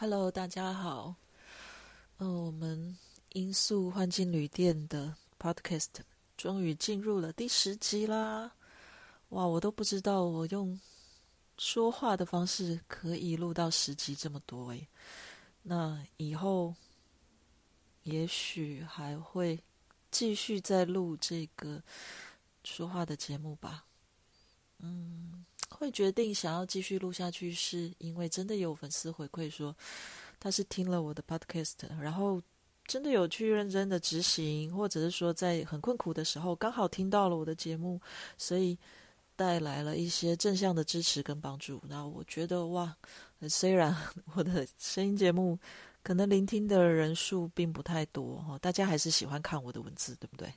Hello，大家好。嗯，我们音速幻境旅店的 Podcast 终于进入了第十集啦！哇，我都不知道我用说话的方式可以录到十集这么多诶。那以后也许还会继续再录这个说话的节目吧。嗯。会决定想要继续录下去，是因为真的有粉丝回馈说，他是听了我的 podcast，然后真的有去认真的执行，或者是说在很困苦的时候刚好听到了我的节目，所以带来了一些正向的支持跟帮助。那我觉得哇，虽然 我的声音节目可能聆听的人数并不太多哈，大家还是喜欢看我的文字，对不对？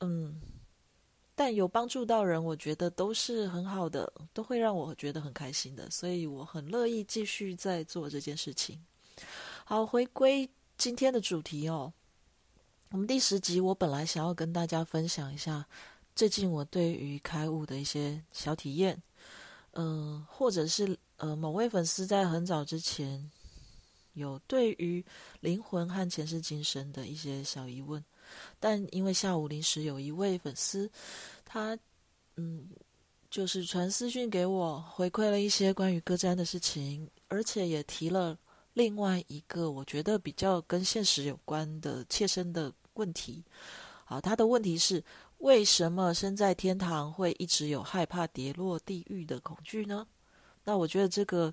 嗯。但有帮助到人，我觉得都是很好的，都会让我觉得很开心的，所以我很乐意继续在做这件事情。好，回归今天的主题哦，我们第十集，我本来想要跟大家分享一下最近我对于开悟的一些小体验，嗯，或者是呃某位粉丝在很早之前有对于灵魂和前世今生的一些小疑问。但因为下午临时有一位粉丝，他嗯，就是传私讯给我，回馈了一些关于歌瞻的事情，而且也提了另外一个我觉得比较跟现实有关的切身的问题。好，他的问题是：为什么身在天堂会一直有害怕跌落地狱的恐惧呢？那我觉得这个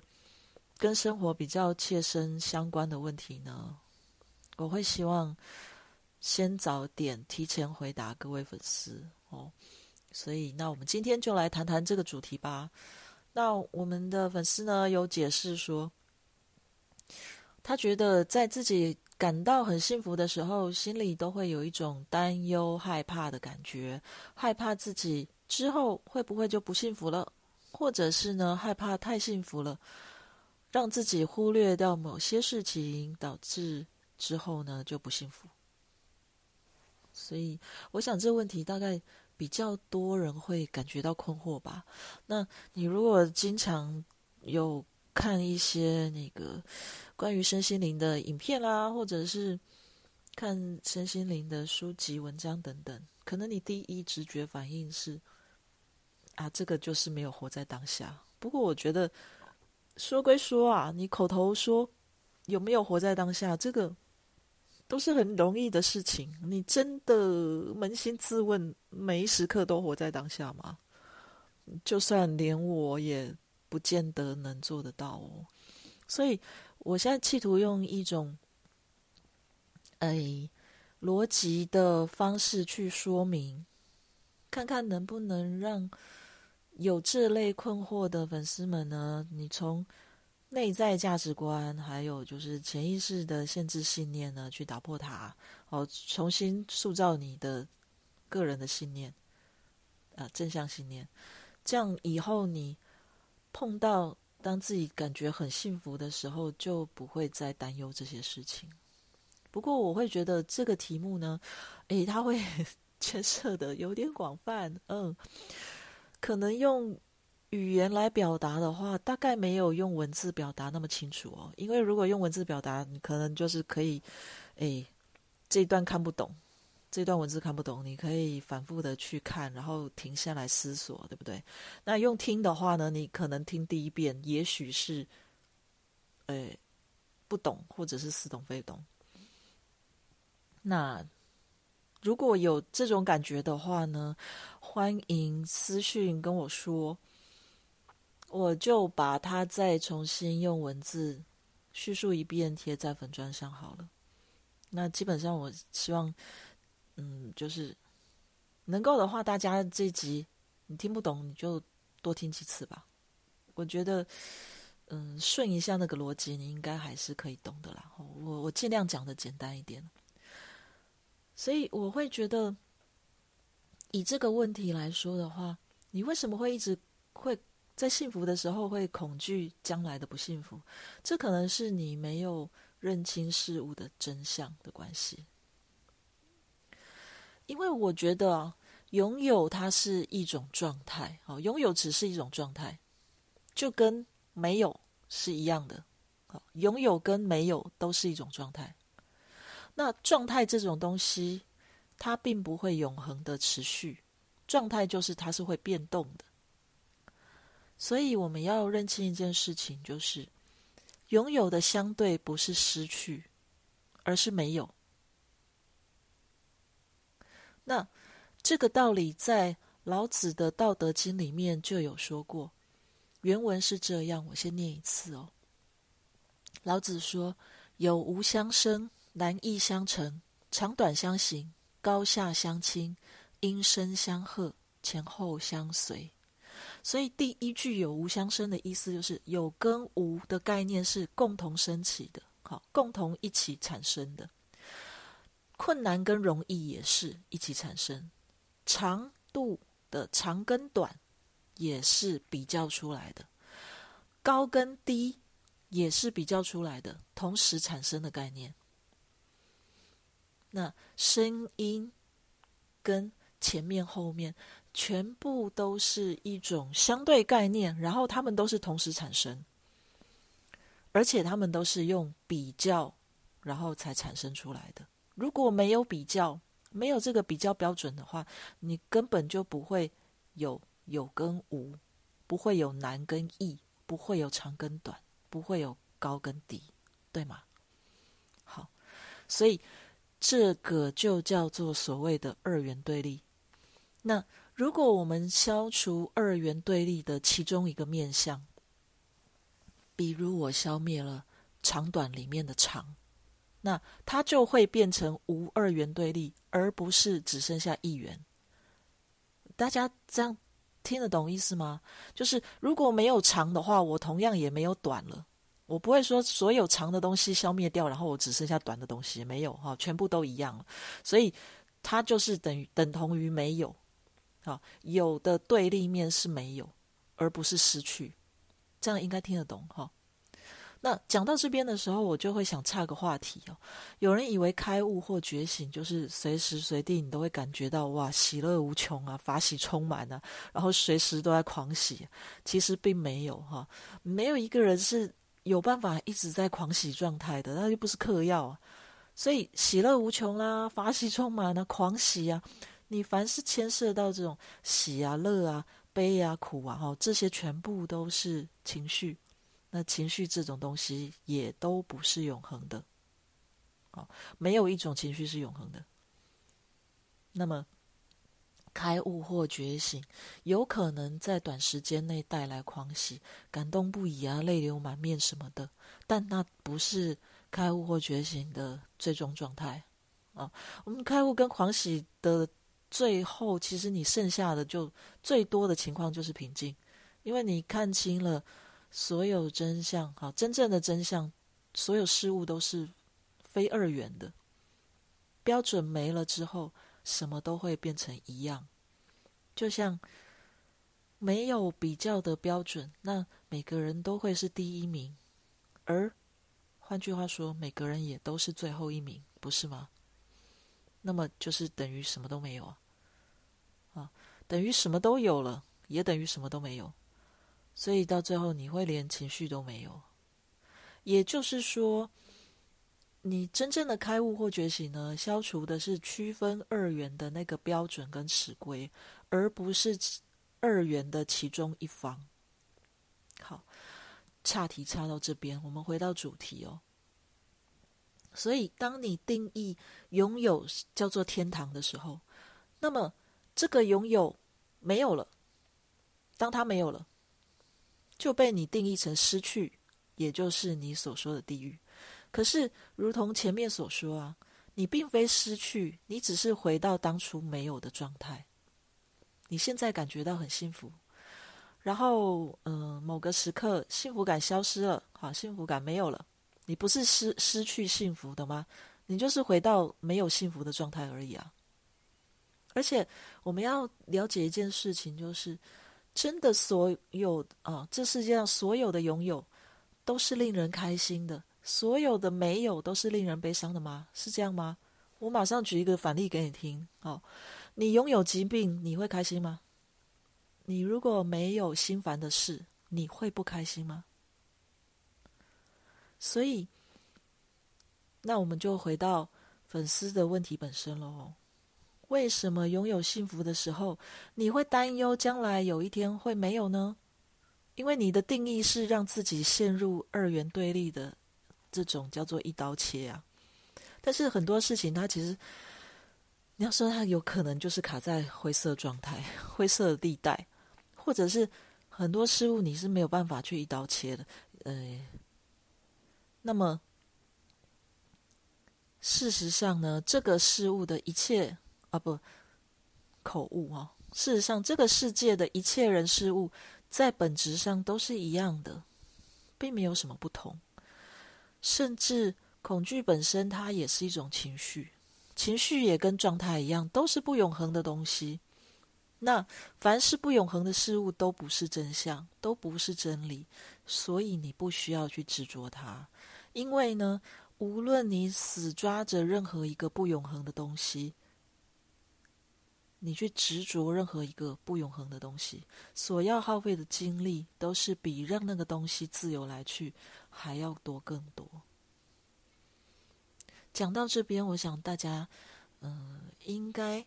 跟生活比较切身相关的问题呢，我会希望。先早点提前回答各位粉丝哦，所以那我们今天就来谈谈这个主题吧。那我们的粉丝呢有解释说，他觉得在自己感到很幸福的时候，心里都会有一种担忧、害怕的感觉，害怕自己之后会不会就不幸福了，或者是呢害怕太幸福了，让自己忽略掉某些事情，导致之后呢就不幸福。所以，我想这个问题大概比较多人会感觉到困惑吧。那你如果经常有看一些那个关于身心灵的影片啦，或者是看身心灵的书籍、文章等等，可能你第一直觉反应是啊，这个就是没有活在当下。不过，我觉得说归说啊，你口头说有没有活在当下，这个。都是很容易的事情，你真的扪心自问，每一时刻都活在当下吗？就算连我也不见得能做得到哦。所以，我现在企图用一种，哎，逻辑的方式去说明，看看能不能让有这类困惑的粉丝们呢？你从。内在价值观，还有就是潜意识的限制信念呢，去打破它，哦，重新塑造你的个人的信念，啊，正向信念，这样以后你碰到当自己感觉很幸福的时候，就不会再担忧这些事情。不过我会觉得这个题目呢，诶，它会 牵涉的有点广泛，嗯，可能用。语言来表达的话，大概没有用文字表达那么清楚哦。因为如果用文字表达，你可能就是可以，哎，这段看不懂，这段文字看不懂，你可以反复的去看，然后停下来思索，对不对？那用听的话呢，你可能听第一遍，也许是，呃，不懂，或者是似懂非懂。那如果有这种感觉的话呢，欢迎私讯跟我说。我就把它再重新用文字叙述一遍，贴在粉砖上好了。那基本上，我希望，嗯，就是能够的话，大家这集你听不懂，你就多听几次吧。我觉得，嗯，顺一下那个逻辑，你应该还是可以懂的啦。我我尽量讲的简单一点。所以我会觉得，以这个问题来说的话，你为什么会一直会？在幸福的时候会恐惧将来的不幸福，这可能是你没有认清事物的真相的关系。因为我觉得啊，拥有它是一种状态，哦，拥有只是一种状态，就跟没有是一样的，拥有跟没有都是一种状态。那状态这种东西，它并不会永恒的持续，状态就是它是会变动的。所以我们要认清一件事情，就是拥有的相对不是失去，而是没有。那这个道理在老子的《道德经》里面就有说过，原文是这样，我先念一次哦。老子说：“有无相生，难易相成，长短相形，高下相倾，音声相和，前后相随。”所以第一句“有无相生”的意思就是有跟无的概念是共同升起的，好，共同一起产生的。困难跟容易也是一起产生，长度的长跟短也是比较出来的，高跟低也是比较出来的，同时产生的概念。那声音跟前面后面全部都是一种相对概念，然后它们都是同时产生，而且它们都是用比较，然后才产生出来的。如果没有比较，没有这个比较标准的话，你根本就不会有有跟无，不会有难跟易，不会有长跟短，不会有高跟低，对吗？好，所以这个就叫做所谓的二元对立。那如果我们消除二元对立的其中一个面相，比如我消灭了长短里面的长。那它就会变成无二元对立，而不是只剩下一元。大家这样听得懂意思吗？就是如果没有长的话，我同样也没有短了。我不会说所有长的东西消灭掉，然后我只剩下短的东西，没有哈，全部都一样了。所以它就是等于等同于没有。好，有的对立面是没有，而不是失去。这样应该听得懂哈。那讲到这边的时候，我就会想岔个话题哦。有人以为开悟或觉醒就是随时随地你都会感觉到哇，喜乐无穷啊，法喜充满啊，然后随时都在狂喜。其实并没有哈，没有一个人是有办法一直在狂喜状态的，那就不是嗑药啊。所以喜乐无穷啦，法喜充满啊，狂喜啊，你凡是牵涉到这种喜啊、乐啊、悲啊、苦啊，哈，这些全部都是情绪。那情绪这种东西也都不是永恒的，哦，没有一种情绪是永恒的。那么，开悟或觉醒，有可能在短时间内带来狂喜、感动不已啊、泪流满面什么的，但那不是开悟或觉醒的最终状态啊。我们开悟跟狂喜的最后，其实你剩下的就最多的情况就是平静，因为你看清了。所有真相，好，真正的真相，所有事物都是非二元的。标准没了之后，什么都会变成一样。就像没有比较的标准，那每个人都会是第一名。而换句话说，每个人也都是最后一名，不是吗？那么就是等于什么都没有啊！啊，等于什么都有了，也等于什么都没有。所以到最后，你会连情绪都没有。也就是说，你真正的开悟或觉醒呢，消除的是区分二元的那个标准跟尺规，而不是二元的其中一方。好，岔题岔到这边，我们回到主题哦。所以，当你定义拥有叫做天堂的时候，那么这个拥有没有了，当它没有了。就被你定义成失去，也就是你所说的地狱。可是，如同前面所说啊，你并非失去，你只是回到当初没有的状态。你现在感觉到很幸福，然后，嗯，某个时刻幸福感消失了，好，幸福感没有了。你不是失失去幸福的吗？你就是回到没有幸福的状态而已啊。而且，我们要了解一件事情，就是。真的，所有啊，这世界上所有的拥有都是令人开心的，所有的没有都是令人悲伤的吗？是这样吗？我马上举一个反例给你听。哦，你拥有疾病，你会开心吗？你如果没有心烦的事，你会不开心吗？所以，那我们就回到粉丝的问题本身喽。为什么拥有幸福的时候，你会担忧将来有一天会没有呢？因为你的定义是让自己陷入二元对立的这种叫做一刀切啊。但是很多事情，它其实你要说它有可能就是卡在灰色状态、灰色地带，或者是很多事物你是没有办法去一刀切的。呃，那么事实上呢，这个事物的一切。啊不，口误哦。事实上，这个世界的一切人事物，在本质上都是一样的，并没有什么不同。甚至恐惧本身，它也是一种情绪，情绪也跟状态一样，都是不永恒的东西。那凡是不永恒的事物，都不是真相，都不是真理，所以你不需要去执着它。因为呢，无论你死抓着任何一个不永恒的东西。你去执着任何一个不永恒的东西，所要耗费的精力，都是比让那个东西自由来去还要多更多。讲到这边，我想大家，嗯，应该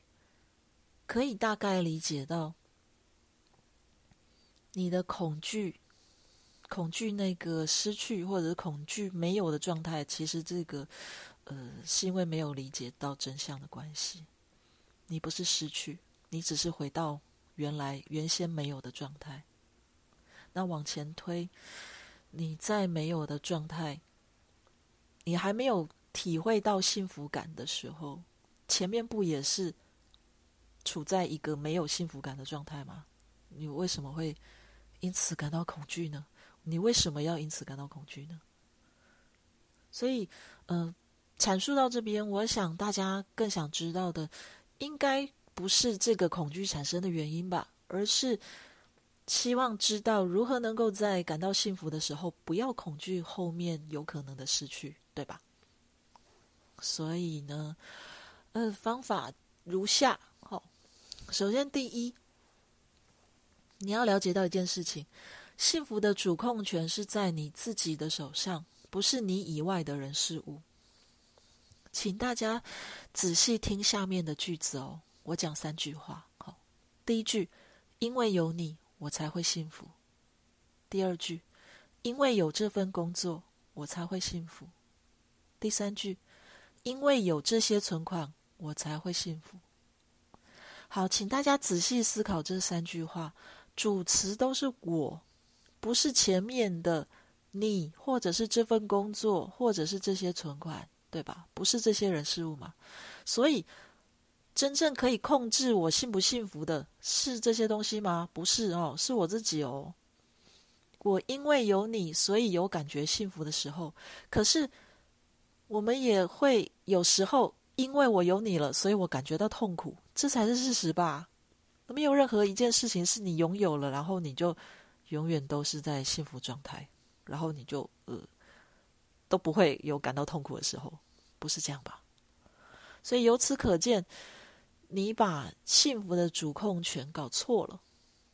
可以大概理解到，你的恐惧，恐惧那个失去或者恐惧没有的状态，其实这个，呃，是因为没有理解到真相的关系。你不是失去，你只是回到原来原先没有的状态。那往前推，你在没有的状态，你还没有体会到幸福感的时候，前面不也是处在一个没有幸福感的状态吗？你为什么会因此感到恐惧呢？你为什么要因此感到恐惧呢？所以，嗯，阐述到这边，我想大家更想知道的。应该不是这个恐惧产生的原因吧，而是希望知道如何能够在感到幸福的时候，不要恐惧后面有可能的失去，对吧？所以呢，呃，方法如下：好，首先第一，你要了解到一件事情，幸福的主控权是在你自己的手上，不是你以外的人事物。请大家仔细听下面的句子哦，我讲三句话。好，第一句，因为有你，我才会幸福；第二句，因为有这份工作，我才会幸福；第三句，因为有这些存款，我才会幸福。好，请大家仔细思考这三句话，主词都是我，不是前面的你，或者是这份工作，或者是这些存款。对吧？不是这些人事物嘛？所以，真正可以控制我幸不幸福的是这些东西吗？不是哦，是我自己哦。我因为有你，所以有感觉幸福的时候。可是，我们也会有时候，因为我有你了，所以我感觉到痛苦。这才是事实吧？没有任何一件事情是你拥有了，然后你就永远都是在幸福状态，然后你就呃。都不会有感到痛苦的时候，不是这样吧？所以由此可见，你把幸福的主控权搞错了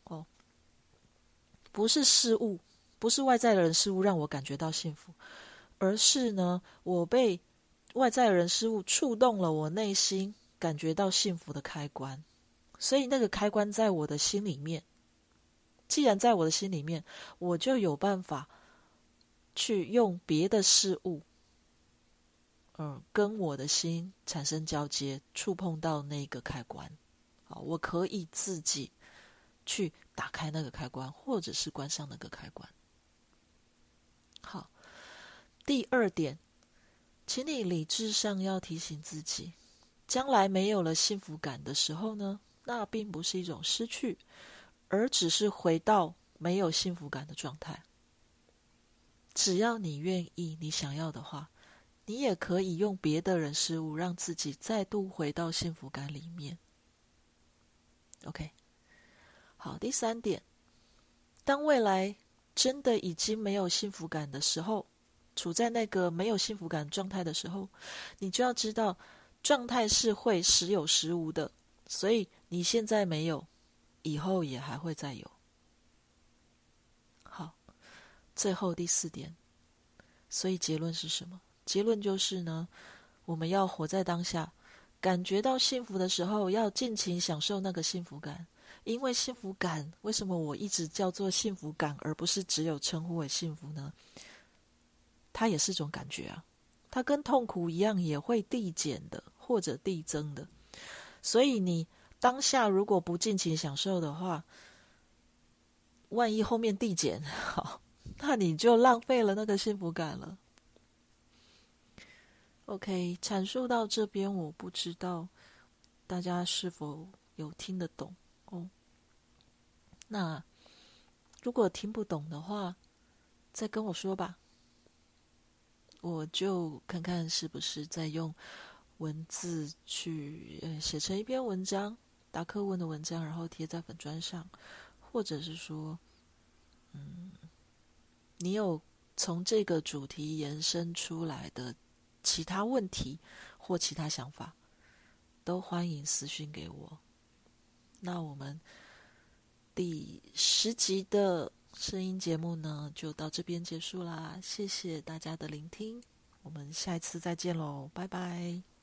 哦。不是事物，不是外在的人事物让我感觉到幸福，而是呢，我被外在的人事物触动了我内心感觉到幸福的开关。所以那个开关在我的心里面，既然在我的心里面，我就有办法。去用别的事物，嗯，跟我的心产生交接，触碰到那个开关，啊，我可以自己去打开那个开关，或者是关上那个开关。好，第二点，请你理智上要提醒自己，将来没有了幸福感的时候呢，那并不是一种失去，而只是回到没有幸福感的状态。只要你愿意，你想要的话，你也可以用别的人事物，让自己再度回到幸福感里面。OK，好，第三点，当未来真的已经没有幸福感的时候，处在那个没有幸福感状态的时候，你就要知道，状态是会时有时无的，所以你现在没有，以后也还会再有。好最后第四点，所以结论是什么？结论就是呢，我们要活在当下，感觉到幸福的时候，要尽情享受那个幸福感。因为幸福感，为什么我一直叫做幸福感，而不是只有称呼为幸福呢？它也是种感觉啊，它跟痛苦一样，也会递减的或者递增的。所以你当下如果不尽情享受的话，万一后面递减，好，那你就浪费了那个幸福感了。OK，阐述到这边，我不知道大家是否有听得懂。哦，那如果听不懂的话，再跟我说吧，我就看看是不是再用文字去写成一篇文章，答课文的文章，然后贴在粉砖上，或者是说，嗯，你有从这个主题延伸出来的其他问题或其他想法，都欢迎私信给我。那我们第十集的声音节目呢，就到这边结束啦。谢谢大家的聆听，我们下一次再见喽，拜拜。